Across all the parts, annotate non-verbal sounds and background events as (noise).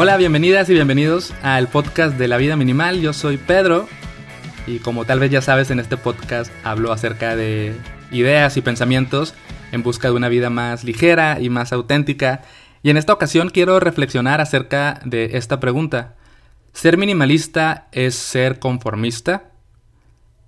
Hola, bienvenidas y bienvenidos al podcast de la vida minimal. Yo soy Pedro y como tal vez ya sabes en este podcast hablo acerca de ideas y pensamientos en busca de una vida más ligera y más auténtica. Y en esta ocasión quiero reflexionar acerca de esta pregunta. ¿Ser minimalista es ser conformista?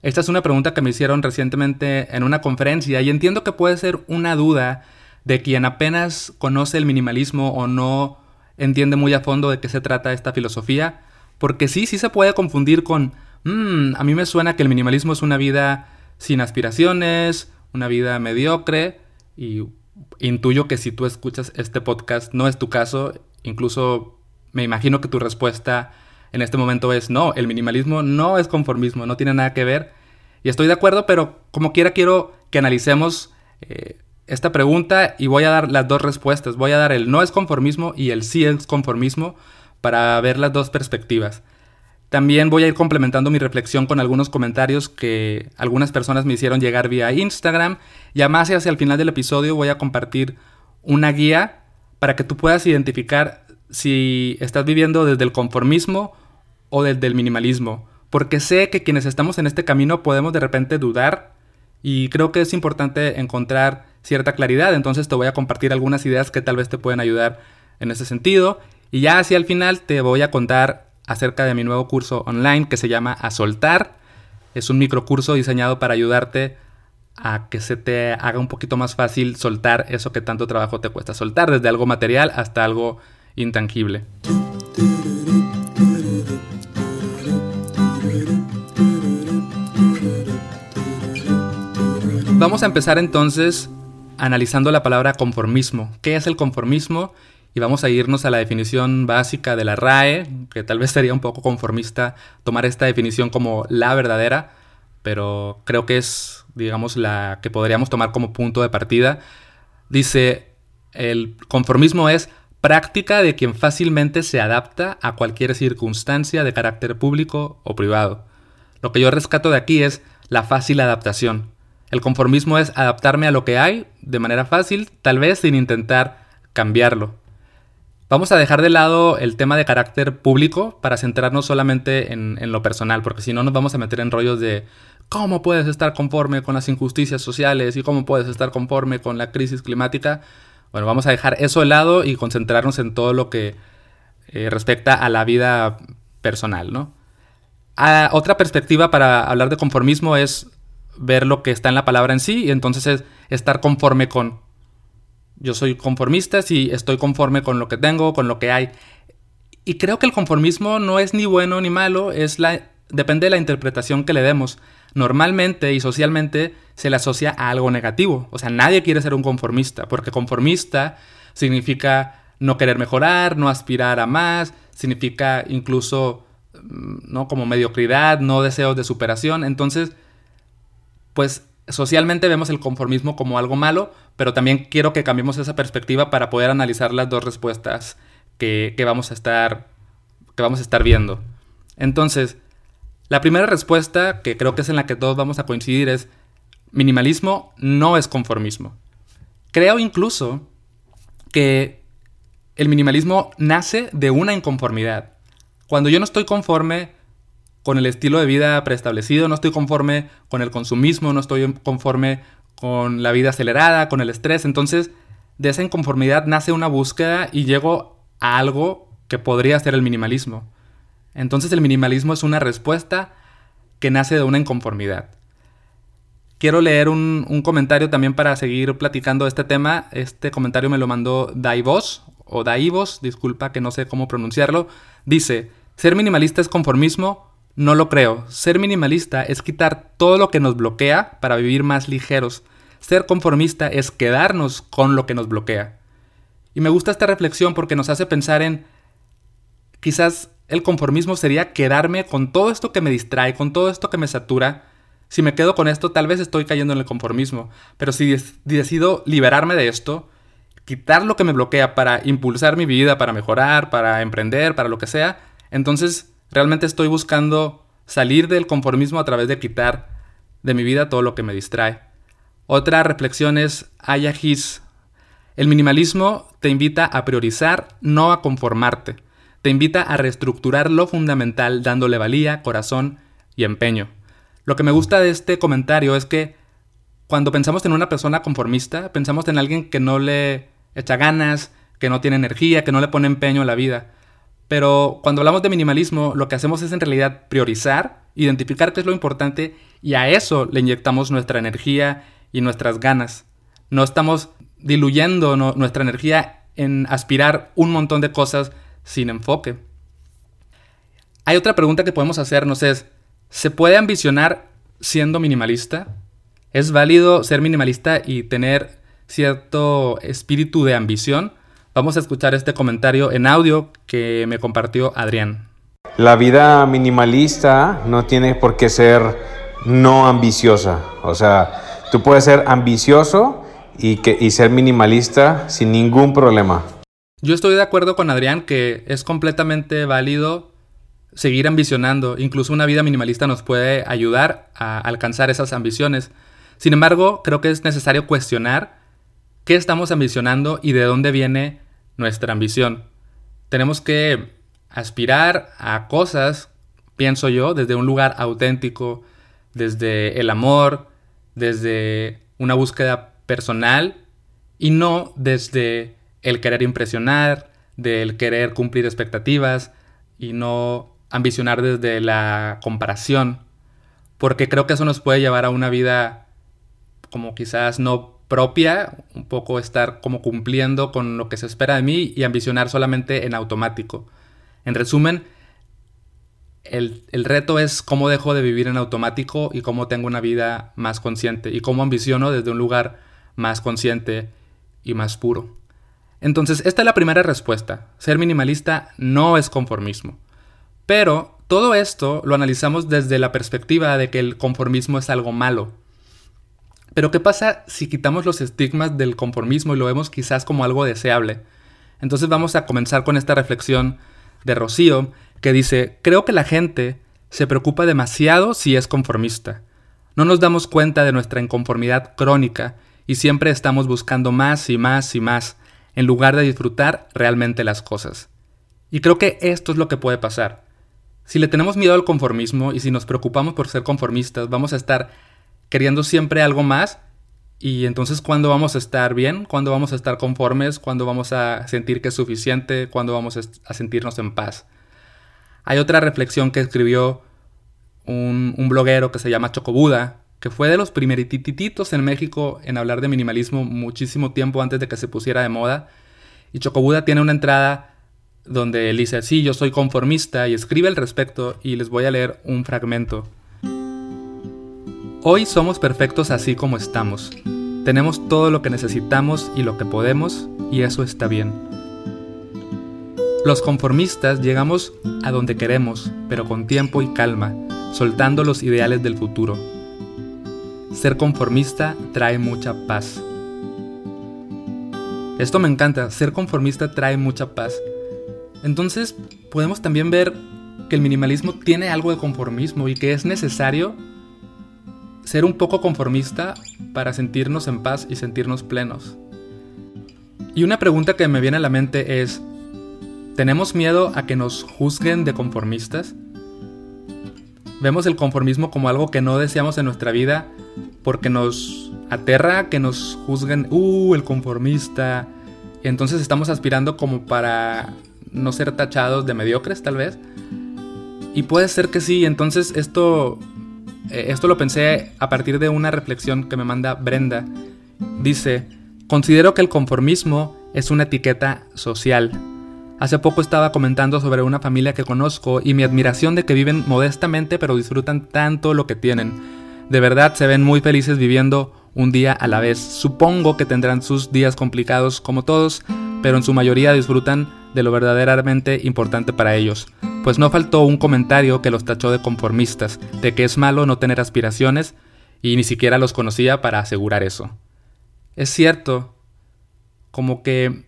Esta es una pregunta que me hicieron recientemente en una conferencia y entiendo que puede ser una duda de quien apenas conoce el minimalismo o no entiende muy a fondo de qué se trata esta filosofía, porque sí, sí se puede confundir con, mmm, a mí me suena que el minimalismo es una vida sin aspiraciones, una vida mediocre, y intuyo que si tú escuchas este podcast no es tu caso, incluso me imagino que tu respuesta en este momento es no, el minimalismo no es conformismo, no tiene nada que ver, y estoy de acuerdo, pero como quiera quiero que analicemos eh, esta pregunta y voy a dar las dos respuestas. Voy a dar el no es conformismo y el sí es conformismo para ver las dos perspectivas. También voy a ir complementando mi reflexión con algunos comentarios que algunas personas me hicieron llegar vía Instagram. Y además hacia el final del episodio voy a compartir una guía para que tú puedas identificar si estás viviendo desde el conformismo o desde el minimalismo. Porque sé que quienes estamos en este camino podemos de repente dudar y creo que es importante encontrar cierta claridad, entonces te voy a compartir algunas ideas que tal vez te pueden ayudar en ese sentido. Y ya hacia el final te voy a contar acerca de mi nuevo curso online que se llama A Soltar. Es un microcurso diseñado para ayudarte a que se te haga un poquito más fácil soltar eso que tanto trabajo te cuesta soltar, desde algo material hasta algo intangible. Vamos a empezar entonces analizando la palabra conformismo. ¿Qué es el conformismo? Y vamos a irnos a la definición básica de la RAE, que tal vez sería un poco conformista tomar esta definición como la verdadera, pero creo que es, digamos, la que podríamos tomar como punto de partida. Dice, el conformismo es práctica de quien fácilmente se adapta a cualquier circunstancia de carácter público o privado. Lo que yo rescato de aquí es la fácil adaptación. El conformismo es adaptarme a lo que hay de manera fácil, tal vez sin intentar cambiarlo. Vamos a dejar de lado el tema de carácter público para centrarnos solamente en, lo personal, porque si no nos vamos a meter en rollos de cómo puedes estar conforme con las injusticias sociales y cómo puedes estar conforme con la crisis climática. Bueno, vamos a dejar eso de lado y concentrarnos en todo lo que eh, respecta a la vida personal, ¿no? Ah, otra perspectiva para hablar de conformismo es ver lo que está en la palabra en sí y entonces es estar conforme con. Yo soy conformista si estoy conforme con lo que tengo, con lo que hay. Y creo que el conformismo no es ni bueno ni malo, es la depende de la interpretación que le demos. Normalmente y socialmente se le asocia a algo negativo. O sea, nadie quiere ser un conformista, porque conformista significa no querer mejorar, no aspirar a más, significa incluso mm, no como mediocridad, no deseos de superación. Entonces, pues socialmente vemos el conformismo como algo malo, pero también quiero que cambiemos esa perspectiva para poder analizar las dos respuestas que, vamos, a estar, que vamos a estar viendo. Entonces, la primera respuesta, que creo que es en la que todos vamos a coincidir, es minimalismo no es conformismo. Creo incluso que el minimalismo nace de una inconformidad. Cuando yo no estoy conforme con el estilo de vida preestablecido, no estoy conforme con el consumismo, no estoy conforme con la vida acelerada, con el estrés. Entonces, de esa inconformidad nace una búsqueda y llego a algo que podría ser el minimalismo. Entonces el minimalismo es una respuesta que nace de una inconformidad. Quiero leer un, comentario también para seguir platicando este tema. Este comentario me lo mandó Daivos, o Daivos, disculpa que no sé cómo pronunciarlo. Dice, ser minimalista es conformismo, no lo creo. Ser minimalista es quitar todo lo que nos bloquea para vivir más ligeros. Ser conformista es quedarnos con lo que nos bloquea. Y me gusta esta reflexión porque nos hace pensar en quizás el conformismo sería quedarme con todo esto que me distrae, con todo esto que me satura. Si me quedo con esto, tal vez estoy cayendo en el conformismo. Pero si decido liberarme de esto, quitar lo que me bloquea para impulsar mi vida, para mejorar, para emprender, para lo que sea, entonces Realmente estoy buscando salir del conformismo a través de quitar de mi vida todo lo que me distrae. Otra reflexión es Aya El minimalismo te invita a priorizar, no a conformarte. te invita a reestructurar lo fundamental dándole valía, corazón y empeño. Lo que me gusta de este comentario es que cuando pensamos en una persona conformista, pensamos en alguien que no le echa ganas, que no tiene energía, que no le pone empeño a la vida. Pero cuando hablamos de minimalismo, lo que hacemos es en realidad priorizar, identificar qué es lo importante y a eso le inyectamos nuestra energía y nuestras ganas. No estamos diluyendo nuestra energía en aspirar un montón de cosas sin enfoque. Hay otra pregunta que podemos hacernos es, ¿se puede ambicionar siendo minimalista? ¿Es válido ser minimalista y tener cierto espíritu de ambición? Vamos a escuchar este comentario en audio que me compartió Adrián. La vida minimalista no tiene por qué ser no ambiciosa. O sea, tú puedes ser ambicioso y, que, y ser minimalista sin ningún problema. Yo estoy de acuerdo con Adrián que es completamente válido seguir ambicionando. Incluso una vida minimalista nos puede ayudar a alcanzar esas ambiciones. Sin embargo, creo que es necesario cuestionar qué estamos ambicionando y de dónde viene nuestra ambición. Tenemos que aspirar a cosas, pienso yo, desde un lugar auténtico, desde el amor, desde una búsqueda personal y no desde el querer impresionar, del querer cumplir expectativas y no ambicionar desde la comparación, porque creo que eso nos puede llevar a una vida como quizás no propia, un poco estar como cumpliendo con lo que se espera de mí y ambicionar solamente en automático. En resumen, el, el, reto es cómo dejo de vivir en automático y cómo tengo una vida más consciente y cómo ambiciono desde un lugar más consciente y más puro. Entonces, esta es la primera respuesta. Ser minimalista no es conformismo. Pero todo esto lo analizamos desde la perspectiva de que el conformismo es algo malo. Pero ¿qué pasa si quitamos los estigmas del conformismo y lo vemos quizás como algo deseable? Entonces vamos a comenzar con esta reflexión de Rocío que dice, creo que la gente se preocupa demasiado si es conformista. No nos damos cuenta de nuestra inconformidad crónica y siempre estamos buscando más y más y más en lugar de disfrutar realmente las cosas. Y creo que esto es lo que puede pasar. Si le tenemos miedo al conformismo y si nos preocupamos por ser conformistas, vamos a estar queriendo siempre algo más. Y entonces, ¿cuándo vamos a estar bien? ¿Cuándo vamos a estar conformes? ¿Cuándo vamos a sentir que es suficiente? ¿Cuándo vamos a sentirnos en paz? Hay otra reflexión que escribió un, bloguero que se llama Chocobuda, que fue de los primeritititos en México en hablar de minimalismo muchísimo tiempo antes de que se pusiera de moda. Y Chocobuda tiene una entrada donde él dice, sí, yo soy conformista y escribe al respecto y les voy a leer un fragmento. Hoy somos perfectos así como estamos. Tenemos todo lo que necesitamos y lo que podemos, y eso está bien. Los conformistas llegamos a donde queremos, pero con tiempo y calma, soltando los ideales del futuro. Ser conformista trae mucha paz. Esto me encanta, ser conformista trae mucha paz. Entonces podemos también ver que el minimalismo tiene algo de conformismo y que es necesario ser un poco conformista para sentirnos en paz y sentirnos plenos. Y una pregunta que me viene a la mente es, ¿tenemos miedo a que nos juzguen de conformistas? Vemos el conformismo como algo que no deseamos en nuestra vida porque nos aterra que nos juzguen, uh, el conformista. Y entonces estamos aspirando como para no ser tachados de mediocres tal vez. Y puede ser que sí, entonces esto esto lo pensé a partir de una reflexión que me manda Brenda. Dice, considero que el conformismo es una etiqueta social. Hace poco estaba comentando sobre una familia que conozco y mi admiración de que viven modestamente pero disfrutan tanto lo que tienen. De verdad se ven muy felices viviendo un día a la vez. Supongo que tendrán sus días complicados como todos, pero en su mayoría disfrutan de lo verdaderamente importante para ellos, pues no faltó un comentario que los tachó de conformistas, de que es malo no tener aspiraciones, y ni siquiera los conocía para asegurar eso. Es cierto, como que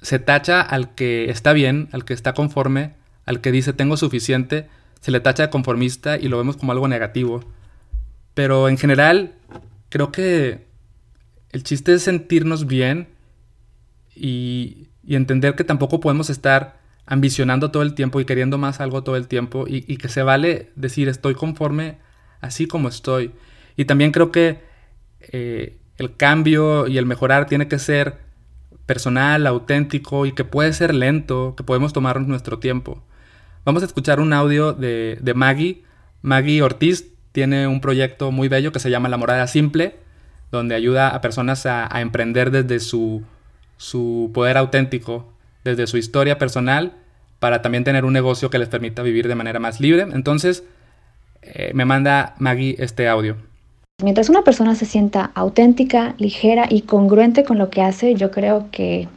se tacha al que está bien, al que está conforme, al que dice tengo suficiente, se le tacha de conformista y lo vemos como algo negativo. Pero en general, creo que el chiste es sentirnos bien y, y entender que tampoco podemos estar ambicionando todo el tiempo y queriendo más algo todo el tiempo y, que se vale decir estoy conforme así como estoy. Y también creo que eh, el cambio y el mejorar tiene que ser personal, auténtico y que puede ser lento, que podemos tomarnos nuestro tiempo. Vamos a escuchar un audio de, Maggie. Maggie Ortiz tiene un proyecto muy bello que se llama La Morada Simple, donde ayuda a personas a, emprender desde su, su poder auténtico desde su historia personal para también tener un negocio que les permita vivir de manera más libre. Entonces, eh, me manda Maggie este audio. Mientras una persona se sienta auténtica, ligera y congruente con lo que hace, yo creo que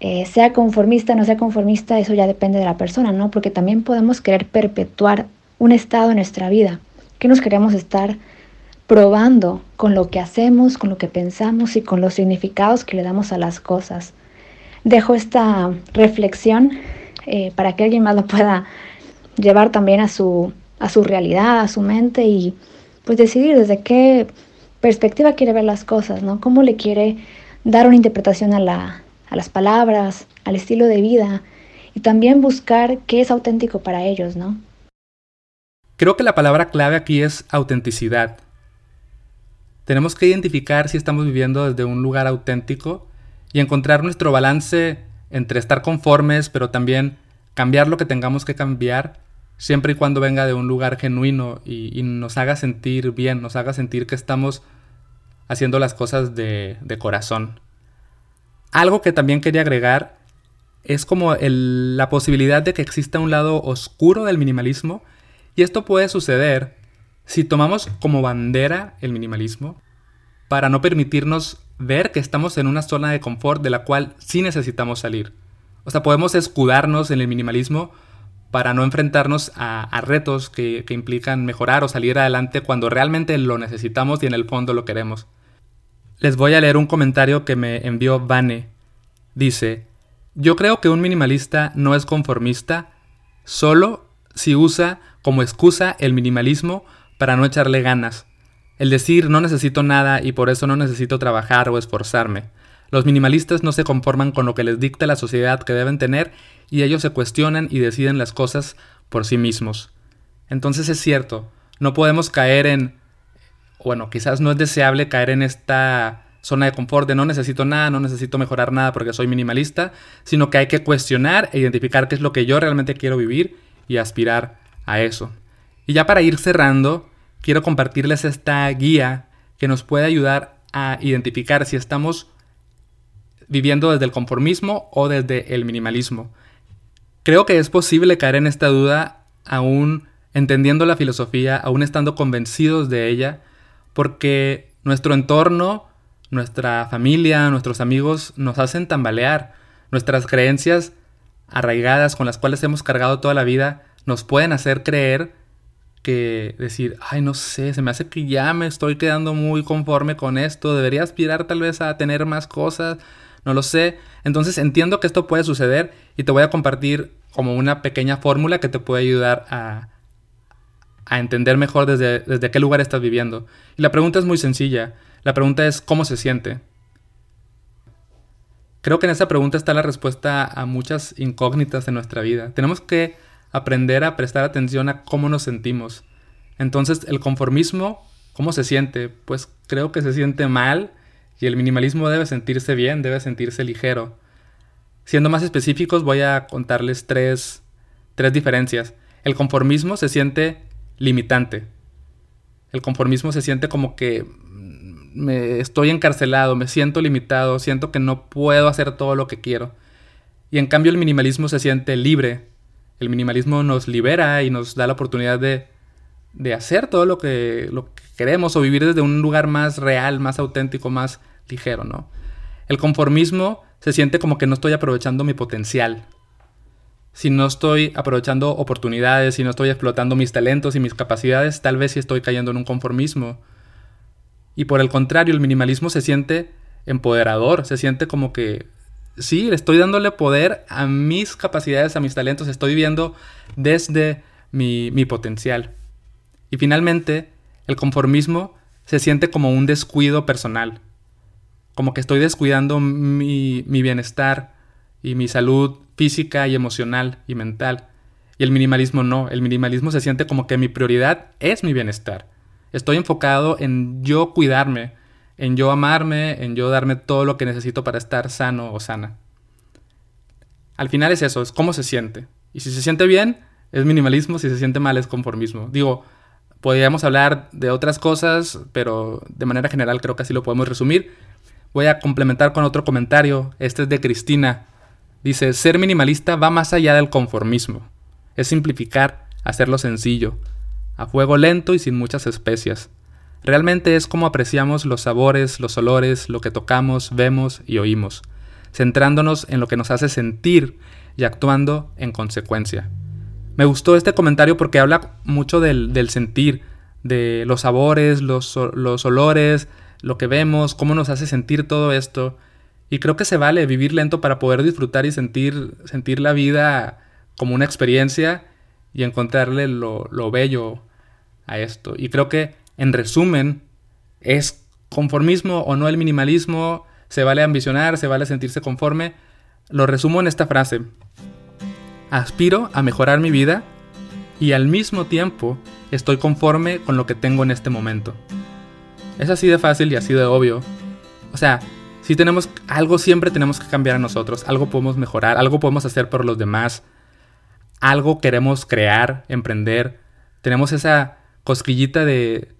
eh, sea conformista, no sea conformista, eso ya depende de la persona, ¿no? Porque también podemos querer perpetuar un estado en nuestra vida, que nos queremos estar probando con lo que hacemos, con lo que pensamos y con los significados que le damos a las cosas dejo esta reflexión eh, para que alguien más lo pueda llevar también a su, a su realidad, a su mente y pues decidir desde qué perspectiva quiere ver las cosas, ¿no? Cómo le quiere dar una interpretación a, la, a las palabras, al estilo de vida y también buscar qué es auténtico para ellos, ¿no? Creo que la palabra clave aquí es autenticidad. Tenemos que identificar si estamos viviendo desde un lugar auténtico y encontrar nuestro balance entre estar conformes, pero también cambiar lo que tengamos que cambiar, siempre y cuando venga de un lugar genuino y, nos haga sentir bien, nos haga sentir que estamos haciendo las cosas de, corazón. Algo que también quería agregar es como la posibilidad de que exista un lado oscuro del minimalismo, y esto puede suceder si tomamos como bandera el minimalismo para no permitirnos ver que estamos en una zona de confort de la cual sí necesitamos salir. O sea, podemos escudarnos en el minimalismo para no enfrentarnos a, retos que, que, implican mejorar o salir adelante cuando realmente lo necesitamos y en el fondo lo queremos. Les voy a leer un comentario que me envió Vane. Dice, yo creo que un minimalista no es conformista solo si usa como excusa el minimalismo para no echarle ganas el decir no necesito nada y por eso no necesito trabajar o esforzarme. Los minimalistas no se conforman con lo que les dicta la sociedad que deben tener y ellos se cuestionan y deciden las cosas por sí mismos. Entonces es cierto, no podemos caer en... Bueno, quizás no es deseable caer en esta zona de confort de no necesito nada, no necesito mejorar nada porque soy minimalista, sino que hay que cuestionar e identificar qué es lo que yo realmente quiero vivir y aspirar a eso. Y ya para ir cerrando, quiero compartirles esta guía que nos puede ayudar a identificar si estamos viviendo desde el conformismo o desde el minimalismo. Creo que es posible caer en esta duda aún entendiendo la filosofía, aún estando convencidos de ella, porque nuestro entorno, nuestra familia, nuestros amigos nos hacen tambalear. Nuestras creencias arraigadas con las cuales hemos cargado toda la vida nos pueden hacer creer que decir, ay, no sé, se me hace que ya me estoy quedando muy conforme con esto, debería aspirar tal vez a tener más cosas, no lo sé. Entonces entiendo que esto puede suceder y te voy a compartir como una pequeña fórmula que te puede ayudar a, a entender mejor desde, desde qué lugar estás viviendo. Y la pregunta es muy sencilla, la pregunta es ¿cómo se siente? Creo que en esa pregunta está la respuesta a muchas incógnitas de nuestra vida. Tenemos que aprender a prestar atención a cómo nos sentimos. Entonces, el conformismo, ¿cómo se siente? Pues creo que se siente mal y el minimalismo debe sentirse bien, debe sentirse ligero. Siendo más específicos, voy a contarles tres, tres diferencias. El conformismo se siente limitante. El conformismo se siente como que me estoy encarcelado, me siento limitado, siento que no puedo hacer todo lo que quiero. Y en cambio el minimalismo se siente libre, el minimalismo nos libera y nos da la oportunidad de, hacer todo lo que, lo que queremos o vivir desde un lugar más real, más auténtico, más ligero, ¿no? El conformismo se siente como que no estoy aprovechando mi potencial. Si no estoy aprovechando oportunidades, si no estoy explotando mis talentos y mis capacidades, tal vez sí estoy cayendo en un conformismo. Y por el contrario, el minimalismo se siente empoderador, se siente como que sí, estoy dándole poder a mis capacidades, a mis talentos, estoy viviendo desde mi, potencial. Y finalmente, el conformismo se siente como un descuido personal, como que estoy descuidando mi, mi bienestar y mi salud física y emocional y mental. Y el minimalismo no, el minimalismo se siente como que mi prioridad es mi bienestar. Estoy enfocado en yo cuidarme, en yo amarme, en yo darme todo lo que necesito para estar sano o sana. Al final es eso, es cómo se siente. Y si se siente bien, es minimalismo, si se siente mal, es conformismo. Digo, podríamos hablar de otras cosas, pero de manera general creo que así lo podemos resumir. Voy a complementar con otro comentario. Este es de Cristina. Dice, ser minimalista va más allá del conformismo. Es simplificar, hacerlo sencillo, a fuego lento y sin muchas especias. Realmente es como apreciamos los sabores, los olores, lo que tocamos, vemos y oímos, centrándonos en lo que nos hace sentir y actuando en consecuencia. Me gustó este comentario porque habla mucho del, sentir, de los sabores, los, los olores, lo que vemos, cómo nos hace sentir todo esto. Y creo que se vale vivir lento para poder disfrutar y sentir, sentir la vida como una experiencia y encontrarle lo, lo bello a esto. Y creo que, en resumen, es conformismo o no el minimalismo, se vale ambicionar, se vale sentirse conforme. Lo resumo en esta frase. Aspiro a mejorar mi vida y al mismo tiempo estoy conforme con lo que tengo en este momento. Es así de fácil y así de obvio. O sea, si tenemos algo siempre tenemos que cambiar a nosotros, algo podemos mejorar, algo podemos hacer por los demás, algo queremos crear, emprender. Tenemos esa cosquillita de,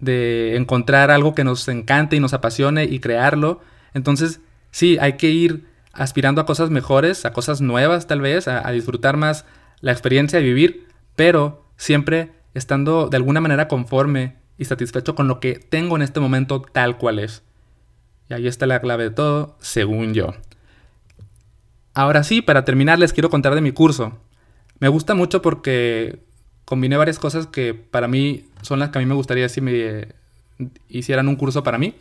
de encontrar algo que nos encante y nos apasione y crearlo. Entonces, sí, hay que ir aspirando a cosas mejores, a cosas nuevas tal vez, a, disfrutar más la experiencia de vivir, pero siempre estando de alguna manera conforme y satisfecho con lo que tengo en este momento tal cual es. Y ahí está la clave de todo, según yo. Ahora sí, para terminar les quiero contar de mi curso. Me gusta mucho porque combiné varias cosas que para mí son las que a mí me gustaría si me hicieran un curso para mí.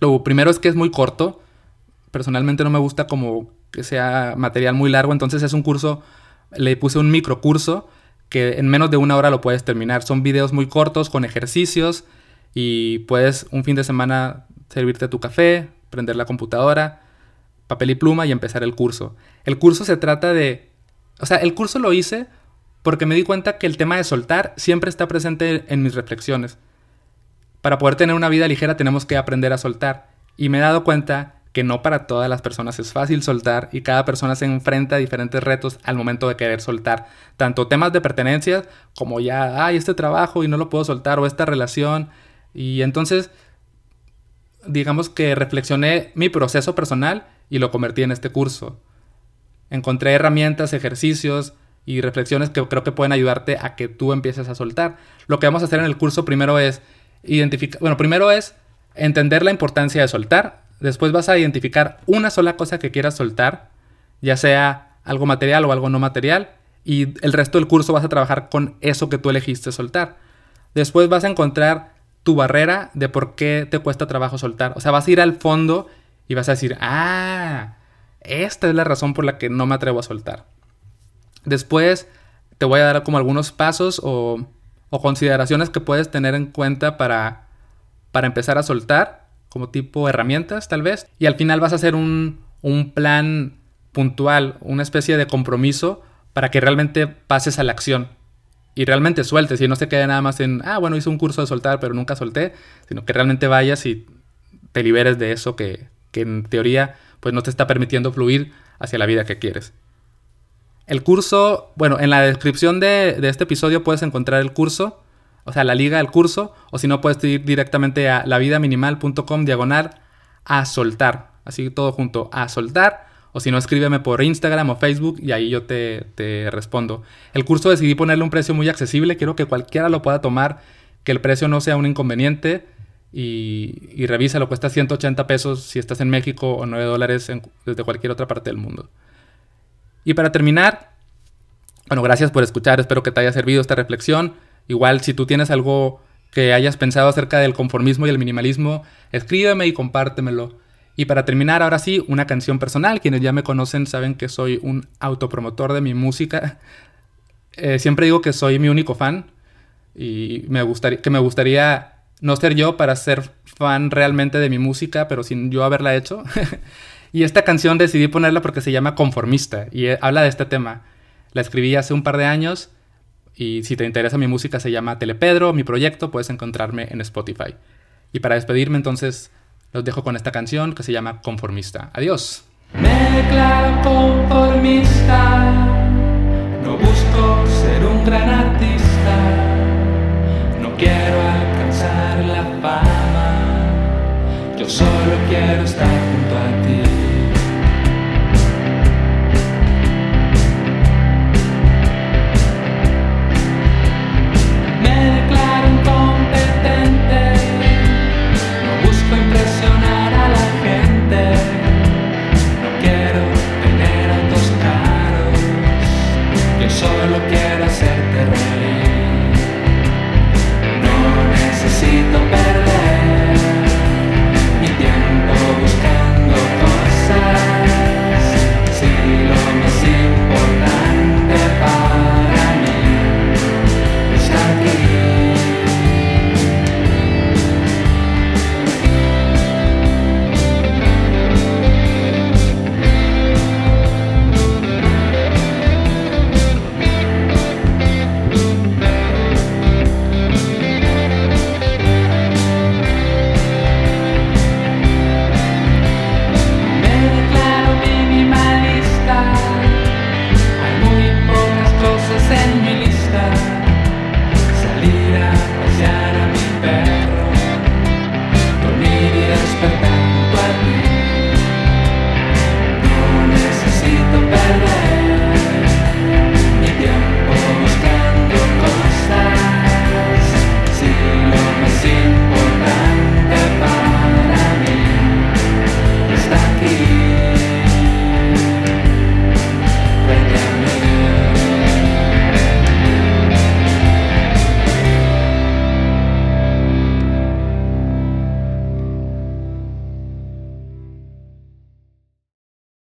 Lo primero es que es muy corto. Personalmente no me gusta como que sea material muy largo, entonces es un curso, le puse un microcurso que en menos de una hora lo puedes terminar. Son videos muy cortos con ejercicios y puedes un fin de semana servirte tu café, prender la computadora, papel y pluma y empezar el curso. El curso se trata de... O sea, el curso lo hice porque me di cuenta que el tema de soltar siempre está presente en mis reflexiones. Para poder tener una vida ligera tenemos que aprender a soltar. Y me he dado cuenta que no para todas las personas es fácil soltar y cada persona se enfrenta a diferentes retos al momento de querer soltar. Tanto temas de pertenencias como ya, ay, este trabajo y no lo puedo soltar o esta relación. Y entonces, digamos que reflexioné mi proceso personal y lo convertí en este curso. Encontré herramientas, ejercicios, y reflexiones que creo que pueden ayudarte a que tú empieces a soltar. Lo que vamos a hacer en el curso primero es identificar, bueno, primero es entender la importancia de soltar, después vas a identificar una sola cosa que quieras soltar, ya sea algo material o algo no material, y el resto del curso vas a trabajar con eso que tú elegiste soltar. Después vas a encontrar tu barrera de por qué te cuesta trabajo soltar. O sea, vas a ir al fondo y vas a decir, ah, esta es la razón por la que no me atrevo a soltar. Después te voy a dar como algunos pasos o, consideraciones que puedes tener en cuenta para, para empezar a soltar, como tipo herramientas tal vez. Y al final vas a hacer un, un plan puntual, una especie de compromiso para que realmente pases a la acción y realmente sueltes y no se quede nada más en, ah, bueno, hice un curso de soltar, pero nunca solté, sino que realmente vayas y te liberes de eso que, que en teoría pues no te está permitiendo fluir hacia la vida que quieres. El curso, bueno, en la descripción de, este episodio puedes encontrar el curso, o sea, la liga del curso, o si no puedes ir directamente a lavidaminimal.com diagonal a soltar, así todo junto, a soltar, o si no, escríbeme por Instagram o Facebook y ahí yo te, te respondo. El curso decidí ponerle un precio muy accesible, quiero que cualquiera lo pueda tomar, que el precio no sea un inconveniente y, y lo cuesta 180 pesos si estás en México o 9 dólares desde cualquier otra parte del mundo. Y para terminar, bueno, gracias por escuchar, espero que te haya servido esta reflexión. Igual si tú tienes algo que hayas pensado acerca del conformismo y el minimalismo, escríbeme y compártemelo. Y para terminar, ahora sí, una canción personal. Quienes ya me conocen saben que soy un autopromotor de mi música. (laughs) Eh, siempre digo que soy mi único fan y que me gustaría no ser yo para ser fan realmente de mi música, pero sin yo haberla hecho. (laughs) Y esta canción decidí ponerla porque se llama Conformista y eh, habla de este tema. La escribí hace un par de años y si te interesa mi música se llama Telepedro, mi proyecto, puedes encontrarme en Spotify. Y para despedirme entonces los dejo con esta canción que se llama Conformista. Adiós. Me declaro conformista, no busco ser un gran artista, no quiero alcanzar la fama, yo solo quiero estar junto a ti.